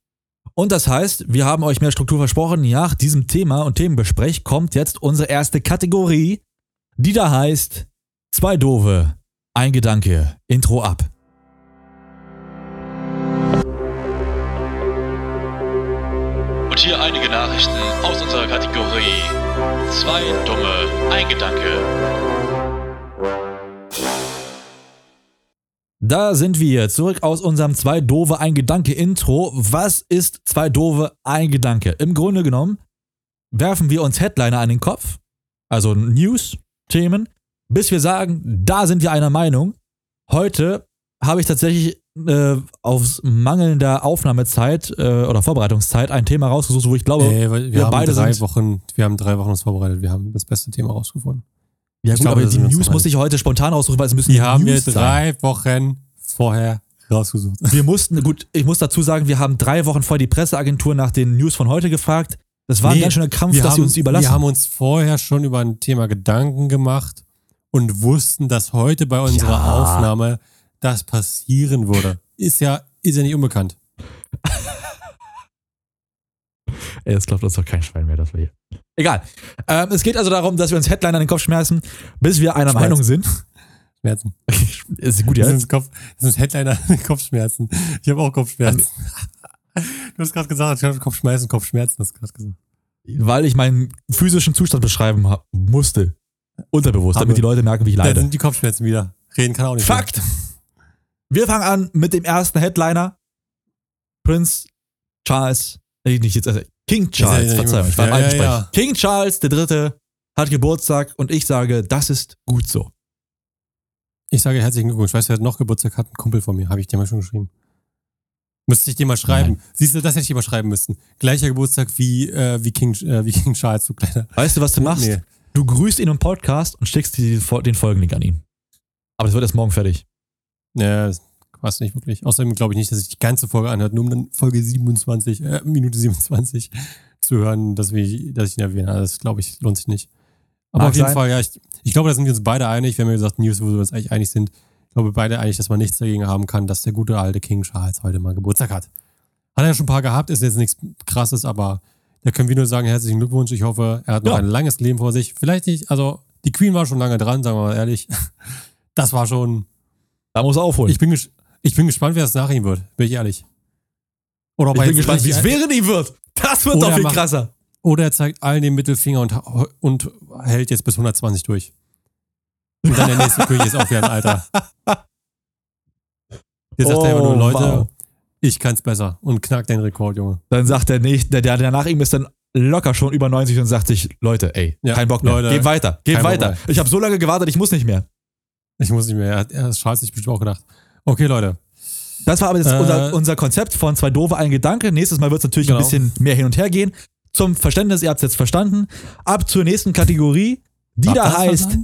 Und das heißt, wir haben euch mehr Struktur versprochen. Nach diesem Thema und Themenbesprech kommt jetzt unsere erste Kategorie, die da heißt Zwei Dove, ein Gedanke, Intro ab. Und hier einige Nachrichten aus unserer Kategorie. Zwei dumme, ein Gedanke. Da sind wir zurück aus unserem Zwei Dove, ein Gedanke Intro. Was ist Zwei Dove, ein Gedanke? Im Grunde genommen werfen wir uns Headliner an den Kopf, also News-Themen, bis wir sagen, da sind wir einer Meinung. Heute habe ich tatsächlich äh, aus mangelnder Aufnahmezeit äh, oder Vorbereitungszeit ein Thema rausgesucht, wo ich glaube, Äh, wir, wir haben beide drei sind- Wochen, wir haben drei Wochen uns vorbereitet, wir haben das beste Thema rausgefunden. Ja ich gut, glaube, aber die wir News doch muss ich heute spontan aussuchen, weil es müssen Die haben wir News sein. drei Wochen vorher rausgesucht. Wir mussten, gut, ich muss dazu sagen, wir haben drei Wochen vor die Presseagentur nach den News von heute gefragt. Das war ein Nee, ganz schöner Kampf, wir dass haben, sie uns überlassen. Wir haben uns vorher schon über ein Thema Gedanken gemacht und wussten, dass heute bei unserer Ja. Aufnahme das passieren würde. Ist ja, ist ja nicht unbekannt. [laughs] Ey, das glaubt uns doch kein Schwein mehr, dass wir hier. Egal. Ähm, es geht also darum, dass wir uns Headliner an den Kopf schmeißen, bis wir einer Schmeißen. Meinung sind. Schmerzen. [laughs] ist gut, Das ja. sind, Kopf, das sind Headliner Kopfschmerzen. Ich habe auch Kopfschmerzen. [laughs] Du hast gerade gesagt, ich habe Kopfschmerzen, Kopfschmerzen, hast du gerade gesagt. Weil ich meinen physischen Zustand beschreiben musste. Unterbewusst, Aber- damit die Leute merken, wie ich Da leide. sind die Kopfschmerzen wieder. Reden kann auch nicht. Fakt! Wir fangen an mit dem ersten Headliner. Prinz Charles, äh, nicht jetzt, also King Charles, Ja, ja, Verzeihung, ich war im ja, alten ja, Sprech. ja. King Charles der Dritte hat Geburtstag und ich sage, das ist gut so. Ich sage herzlichen Glückwunsch. Weißt du, wer hat noch Geburtstag hat? Ein Kumpel von mir. Habe ich dir mal schon geschrieben. Müsste ich dir mal schreiben. Nein. Siehst du, das hätte ich dir mal schreiben müssen. Gleicher Geburtstag wie, äh, wie, King, äh, wie King Charles, du kleiner. Weißt du, was du machst? Nee. Du grüßt ihn im Podcast und schickst die, den Folgenlink an ihn. Aber es wird erst morgen fertig. Nee, weiß nicht wirklich. Außerdem glaube ich nicht, dass sich die ganze Folge anhört, nur um dann Folge 27, äh, Minute 27 [laughs] zu hören, dass, wir, dass ich ihn erwähne. Das glaube ich, lohnt sich nicht. Aber Mag auf jeden sein. Fall, ja, ich, ich glaube, da sind wir uns beide einig. Wir haben ja gesagt, News, wo wir uns eigentlich einig sind. Ich glaube, beide einig, dass man nichts dagegen haben kann, dass der gute alte King Charles heute mal Geburtstag hat. Hat er ja schon ein paar gehabt, ist jetzt nichts krasses, aber da können wir nur sagen, herzlichen Glückwunsch. Ich hoffe, er hat noch Ja. ein langes Leben vor sich. Vielleicht nicht, also die Queen war schon lange dran, sagen wir mal ehrlich. [laughs] Das war schon, Da muss er aufholen. ich bin, ges ich bin gespannt, wer es nach ihm wird, bin ich ehrlich. Oder Ich er bin jetzt gespannt, wie es während ihm wird. Das wird doch er viel macht- krasser. Oder er zeigt allen den Mittelfinger und, und hält jetzt bis 120 durch. Und dann der nächste [laughs] König ist auch wieder ein Alter. Der sagt Oh, einfach nur, Leute, wow. ich kann's besser. Und knackt den Rekord, Junge. Dann sagt der nicht, der, der nach ihm ist dann locker schon über 90 und sagt sich, Leute, ey, Ja, kein Bock mehr. Leute, Geht weiter, geht weiter. Ich habe so lange gewartet, ich muss nicht mehr. Ich muss nicht mehr. Er hat, er Charles sich bestimmt auch gedacht. Okay, Leute. Das war aber jetzt Äh, unser, unser Konzept von zwei doofe, ein Gedanke. Nächstes Mal wird es natürlich Genau. ein bisschen mehr hin und her gehen. Zum Verständnis, ihr habt es jetzt verstanden. Ab zur nächsten Kategorie, die Darf da heißt?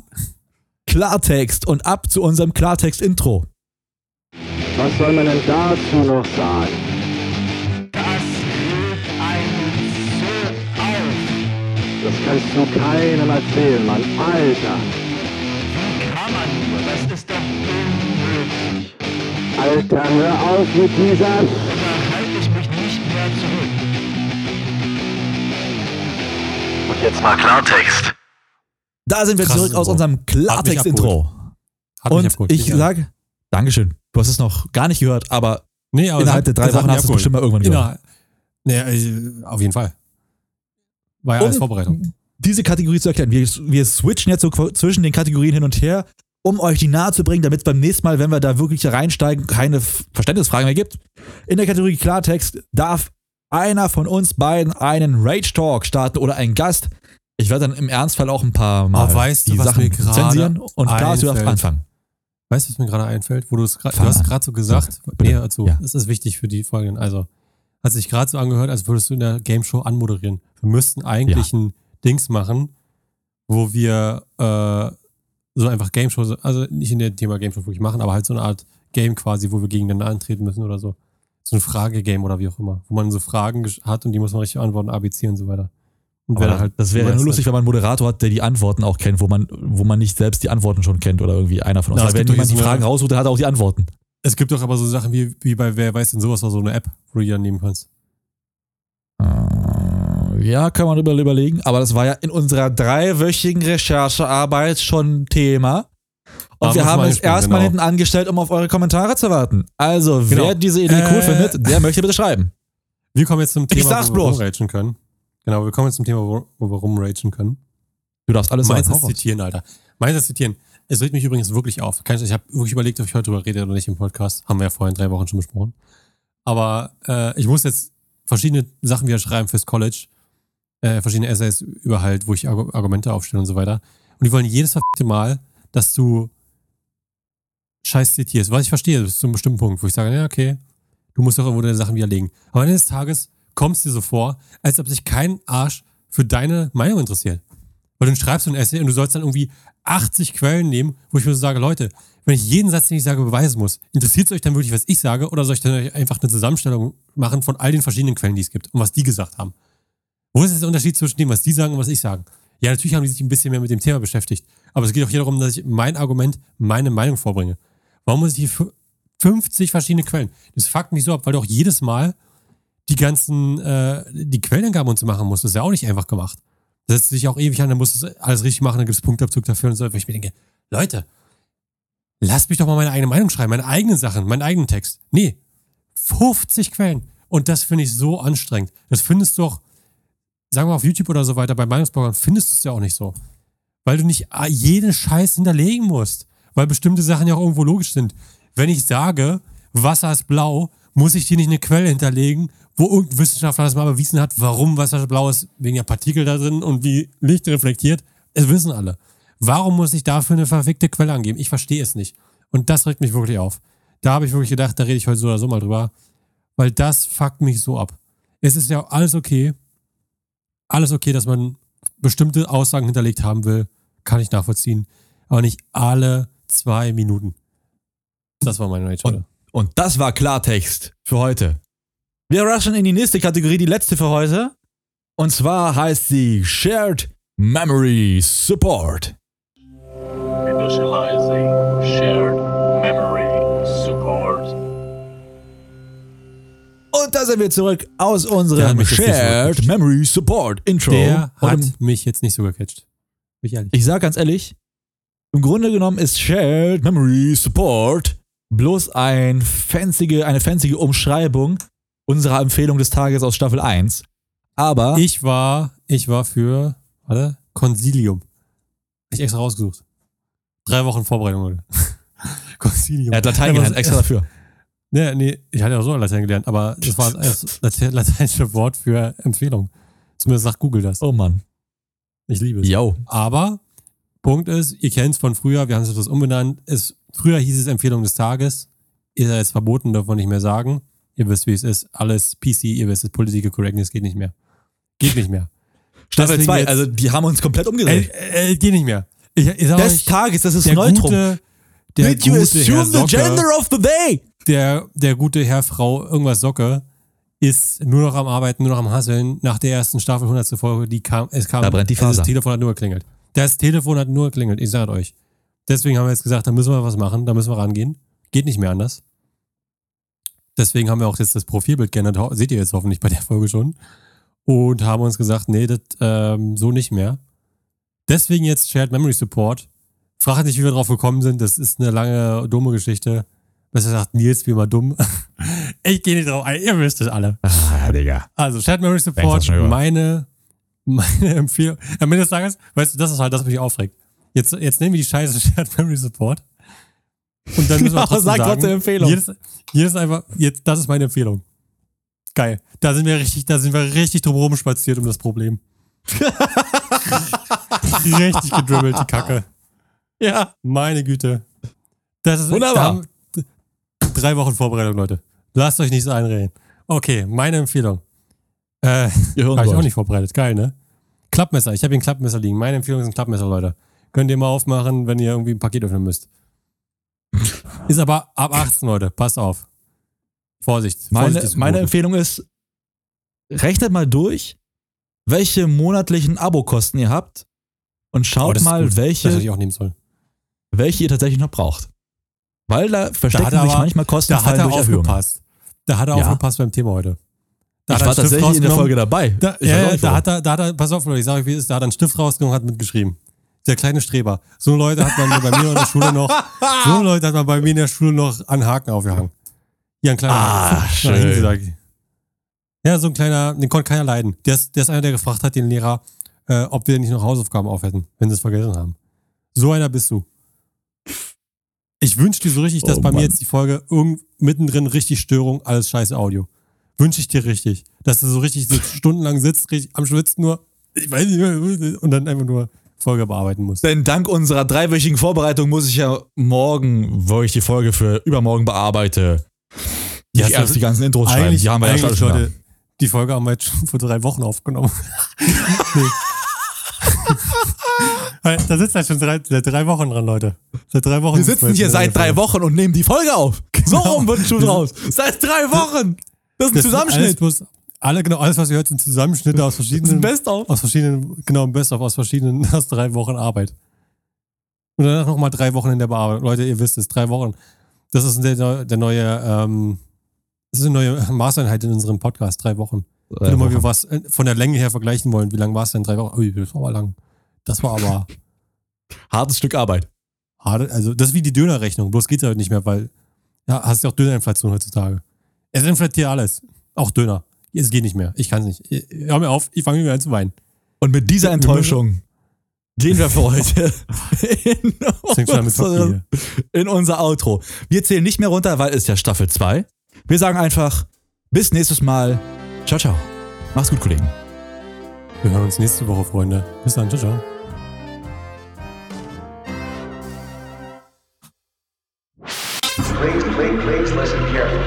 Klartext und ab zu unserem Klartext-Intro. Was soll man denn dazu noch sagen? Das regt einen so auf. Das kannst du keinem erzählen, Mann. Alter. Wie kann man nur? Das ist doch unmöglich. Alter, hör auf mit dieser... Da halte ich mich nicht mehr zurück. Und jetzt mal Klartext. Da sind wir Krasses zurück aus unserem Klartext-Intro. Hat mich Und abgeholt. ich Ja. sage, Dankeschön. Du hast es noch gar nicht gehört, aber nee, aber innerhalb der drei Wochen hast du es bestimmt mal irgendwann gehört. Innerhalb, nee, äh, auf jeden Fall. War ja alles Um Vorbereitung. diese Kategorie zu erklären. Wir, wir switchen jetzt so zwischen den Kategorien hin und her um euch die nahe zu bringen, damit es beim nächsten Mal, wenn wir da wirklich reinsteigen, keine Verständnisfragen mehr gibt. In der Kategorie Klartext darf einer von uns beiden einen Rage Talk starten oder ein Gast. Ich werde dann im Ernstfall auch ein paar Mal Aber weißt du, die was Sachen zensieren und Klaas, du darfst anfangen. Weißt du, was mir gerade einfällt? Wo du es gerade, du hast gerade so gesagt, nee, also, Ja. das ist wichtig für die Folgen. Also, hat sich gerade so angehört, als würdest du in der Game Show anmoderieren. Wir müssten eigentlich ein Dings machen, wo wir äh, so einfach Game Show, also nicht in der Thema Game Show wirklich machen, aber halt so eine Art Game quasi, wo wir gegeneinander antreten müssen oder so. So ein Fragegame oder wie auch immer, wo man so Fragen hat und die muss man richtig antworten, ABC und so weiter. Und wer halt das wäre nur lustig, wenn man einen Moderator hat, der die Antworten auch kennt, wo man, wo man nicht selbst die Antworten schon kennt oder irgendwie einer von uns. Weil wenn jemand die Fragen raussucht, der hat auch die Antworten. Es gibt doch aber so Sachen wie, wie bei Wer weiß denn sowas, oder so eine App, wo du die dann nehmen kannst. Äh, Ja, kann man überlegen, aber das war ja in unserer dreiwöchigen Recherchearbeit schon Thema. Und Da wir haben es einspringen, erstmal genau. hinten angestellt, um auf eure Kommentare zu warten. Also, Genau. wer diese Idee cool Äh, findet, der möchte bitte schreiben. Wir kommen jetzt zum Thema, sag's wo wir rumragen können. Genau, wir kommen jetzt zum Thema, wo, wo wir rumragen können. Du darfst alles Meins sagen. zitieren, Alter. Meins ist zitieren. Es regt mich übrigens wirklich auf. Ich habe wirklich überlegt, ob ich heute darüber rede oder nicht im Podcast. Haben wir ja vorhin drei Wochen schon besprochen. Aber äh, ich muss jetzt verschiedene Sachen wieder schreiben fürs College. Äh, verschiedene Essays über halt, wo ich Argu- Argumente aufstelle und so weiter. Und die wollen jedes Mal, dass du Scheiß zitierst. Was ich verstehe, bis zu einem bestimmten Punkt, wo ich sage, ja, okay, du musst doch irgendwo deine Sachen widerlegen. Aber am Ende des Tages kommst du dir so vor, als ob sich kein Arsch für deine Meinung interessiert. Weil du schreibst so ein Essay und du sollst dann irgendwie 80 Quellen nehmen, wo ich mir so sage, Leute, wenn ich jeden Satz, den ich sage, beweisen muss, interessiert es euch dann wirklich, was ich sage, oder soll ich dann einfach eine Zusammenstellung machen von all den verschiedenen Quellen, die es gibt und was die gesagt haben? Wo ist jetzt der Unterschied zwischen dem, was die sagen und was ich sage? Ja, natürlich haben die sich ein bisschen mehr mit dem Thema beschäftigt, aber es geht auch hier darum, dass ich mein Argument, meine Meinung vorbringe. Warum muss ich hier fü- 50 verschiedene Quellen? Das fuckt mich so ab, weil du auch jedes Mal die ganzen, äh, die Quellenangaben und so machen musst. Das ist ja auch nicht einfach gemacht. Das setzt sich auch ewig an, dann musst du alles richtig machen, dann gibt es Punktabzug dafür und so. Weil ich mir denke, Leute, lasst mich doch mal meine eigene Meinung schreiben, meine eigenen Sachen, meinen eigenen Text. Nee, 50 Quellen. Und das finde ich so anstrengend. Das findest du auch, sagen wir auf YouTube oder so weiter, bei Meinungsbloggern findest du es ja auch nicht so. Weil du nicht ah, jeden Scheiß hinterlegen musst. Weil bestimmte Sachen ja auch irgendwo logisch sind. Wenn ich sage, Wasser ist blau, muss ich dir nicht eine Quelle hinterlegen, wo irgendein Wissenschaftler das mal bewiesen hat, warum Wasser blau ist, wegen der Partikel da drin und wie Licht reflektiert. Es wissen alle. Warum muss ich dafür eine verfickte Quelle angeben? Ich verstehe es nicht. Und das regt mich wirklich auf. Da habe ich wirklich gedacht, da rede ich heute so oder so mal drüber. Weil das fuckt mich so ab. Es ist ja alles okay. Alles okay, dass man bestimmte Aussagen hinterlegt haben will. Kann ich nachvollziehen. Aber nicht alle zwei Minuten. Das war meine Rage. Und, und das war Klartext für heute. Wir rushen in die nächste Kategorie, die letzte für heute. Und zwar heißt sie Shared Memory Support. Initializing da sind wir zurück aus unserem so Shared gecatcht. Memory Support Intro. Der hat im, mich jetzt nicht so gecatcht. Ich ehrlich. ich sag ganz ehrlich, im Grunde genommen ist Shared Memory Support bloß ein fancy, eine fancy Umschreibung unserer Empfehlung des Tages aus Staffel 1. Aber Ich war, ich war für, warte, Consilium. Ich extra rausgesucht. Drei Wochen Vorbereitung, Leute. [laughs] Consilium. er hat Latein gelernt, so- extra dafür. Nee, nee, ich hatte ja auch so Latein gelernt, aber das war [laughs] das late- lateinische Wort für Empfehlung. Zumindest sagt Google das. Oh Mann. Ich liebe es. Yo. Aber Punkt ist, ihr kennt es von früher, wir haben es etwas umbenannt. Es, früher hieß es Empfehlung des Tages. Ist ja jetzt verboten, darf man nicht mehr sagen. Ihr wisst, wie es ist. Alles PC, ihr wisst, es Political Correctness geht nicht mehr. Geht nicht mehr. [laughs] Staffel Deswegen 2, jetzt- also die haben uns komplett Äh, umgedreht. äh, geht nicht mehr. Ich, ich Des euch, Tages, das ist Neutrum. gute, der Did you assume the gender of the day? Der, der gute Herr, Frau, irgendwas Socke, ist nur noch am Arbeiten, nur noch am Hasseln. Nach der ersten Staffel, 100. Folge, die kam, es kam, Da brennt die Faser. Das Telefon hat nur geklingelt. Das Telefon hat nur geklingelt, ich sage euch. Deswegen haben wir jetzt gesagt, da müssen wir was machen, da müssen wir rangehen. Geht nicht mehr anders. Deswegen haben wir auch jetzt das Profilbild geändert, seht ihr jetzt hoffentlich bei der Folge schon. Und haben uns gesagt, nee, das ähm, so nicht mehr. Deswegen jetzt Shared Memory Support. Fragt nicht, wie wir drauf gekommen sind. Das ist eine lange, dumme Geschichte. Besser gesagt, Nils, wie immer dumm. [laughs] ich gehe nicht drauf ein, ihr wisst es alle. Ah, Digga. Also, Shared Memory Support, meine, meine Empfehlung. Am Ende des Tages, weißt du, das ist halt das, was mich aufregt. Jetzt, jetzt nehmen wir die Scheiße [laughs] Shared Memory Support. Und dann müssen wir [laughs] trotzdem sag sagen, trotzdem Empfehlung. Jedes, jedes einfach, jetzt, das ist meine Empfehlung. Geil. Da sind wir richtig, da sind wir richtig drumherum spaziert um das Problem. richtig gedribbelt, die Kacke. Ja. Meine Güte. Das ist Wunderbar. da haben- Drei Wochen Vorbereitung, Leute. Lasst euch nichts einreden. Okay, meine Empfehlung. Äh, [laughs] habe ich auch nicht vorbereitet. Geil, ne? Klappmesser. Ich habe hier ein Klappmesser liegen. Meine Empfehlung ist ein Klappmesser, Leute. Könnt ihr mal aufmachen, wenn ihr irgendwie ein Paket öffnen müsst. [laughs] Ist aber ab 18, Leute. Passt auf. Vorsicht. Meine, Vorsicht meine. Empfehlung ist, rechnet mal durch, welche monatlichen Abokosten ihr habt und Oh, schaut ist mal, gut. Das welche, ich auch nehmen sollen. welche ihr tatsächlich noch braucht. Weil da verstecken er sich aber- manchmal Da hat er aufgepasst. Da hat er Ja. aufgepasst beim Thema heute. Da Ich war tatsächlich in der. Folge dabei. Da, ja, ja, da hat er, da hat er, pass auf, Leute, ich sage euch, wie es ist, da hat er einen Stift rausgenommen und hat mitgeschrieben. Der kleine Streber. So Leute hat man bei mir in der Schule noch, [laughs] so Leute hat man bei mir in der Schule noch an Haken aufgehangen. Hier ein kleiner Ah, Da schön. Ja, so ein kleiner, den konnte keiner leiden. Der ist, der ist einer, der gefragt hat, den Lehrer, äh, ob wir nicht noch Hausaufgaben auf hätten, wenn sie es vergessen haben. So einer bist du. Ich wünsche dir so richtig, dass Oh, bei mir Mann. jetzt die Folge irgend, mittendrin richtig Störung, alles scheiße Audio. Wünsche ich dir richtig. Dass du so richtig so [laughs] stundenlang sitzt, richtig am Schwitzen nur, ich weiß nicht, mehr, und dann einfach nur Folge bearbeiten musst. Denn dank unserer dreiwöchigen Vorbereitung muss ich ja morgen, wo ich die Folge für übermorgen bearbeite, Ja, erst so- die ganzen Intros schreiben. Die haben wir ja schon. Leute, die Folge haben wir jetzt schon vor drei Wochen aufgenommen. [laughs] nee. [laughs] Da sitzt halt schon drei, seit drei Wochen dran, Leute. Seit drei Wochen. Wir sitzen hier seit drei Wochen. Und nehmen die Folge auf. So Genau. rum wird ein Schuh draus. Seit drei Wochen. Das ist ein Das Alles Zusammenschnitt. bloß, alle, genau, alles, was ihr hört, sind Zusammenschnitte aus Das ist ein verschiedenen, Best-of. aus verschiedenen, genau, ein Best-of aus verschiedenen, [laughs] aus drei Wochen Arbeit. Und danach nochmal drei Wochen in der Bearbeitung. Leute, ihr wisst es, drei Wochen. Das ist der, der neue, ähm, das ist eine neue [laughs] Maßeinheit in unserem Podcast, drei Wochen. Wenn mal wir was äh, von der Länge her vergleichen wollen, wie lang war es denn? Drei Wochen? Ui, das war aber lang. Das war aber Hartes Stück Arbeit. hart. Also, das ist wie die Dönerrechnung. Bloß geht's halt nicht mehr, weil, ja, hast ja auch Dönerinflation heutzutage. Es inflatiert alles. Auch Döner. Es geht nicht mehr. Ich kann es nicht. Ich- Hör mir auf, ich fange mir an zu weinen. Und mit dieser Enttäuschung gehen wir für [laughs] heute in, unsere, in unser Outro. Wir zählen nicht mehr runter, weil es ja Staffel 2. Wir sagen einfach bis nächstes Mal. Ciao, ciao. Macht's gut, Kollegen. Wir hören uns nächste Woche, Freunde. Bis dann. Ciao, ciao. Please, please, please listen carefully.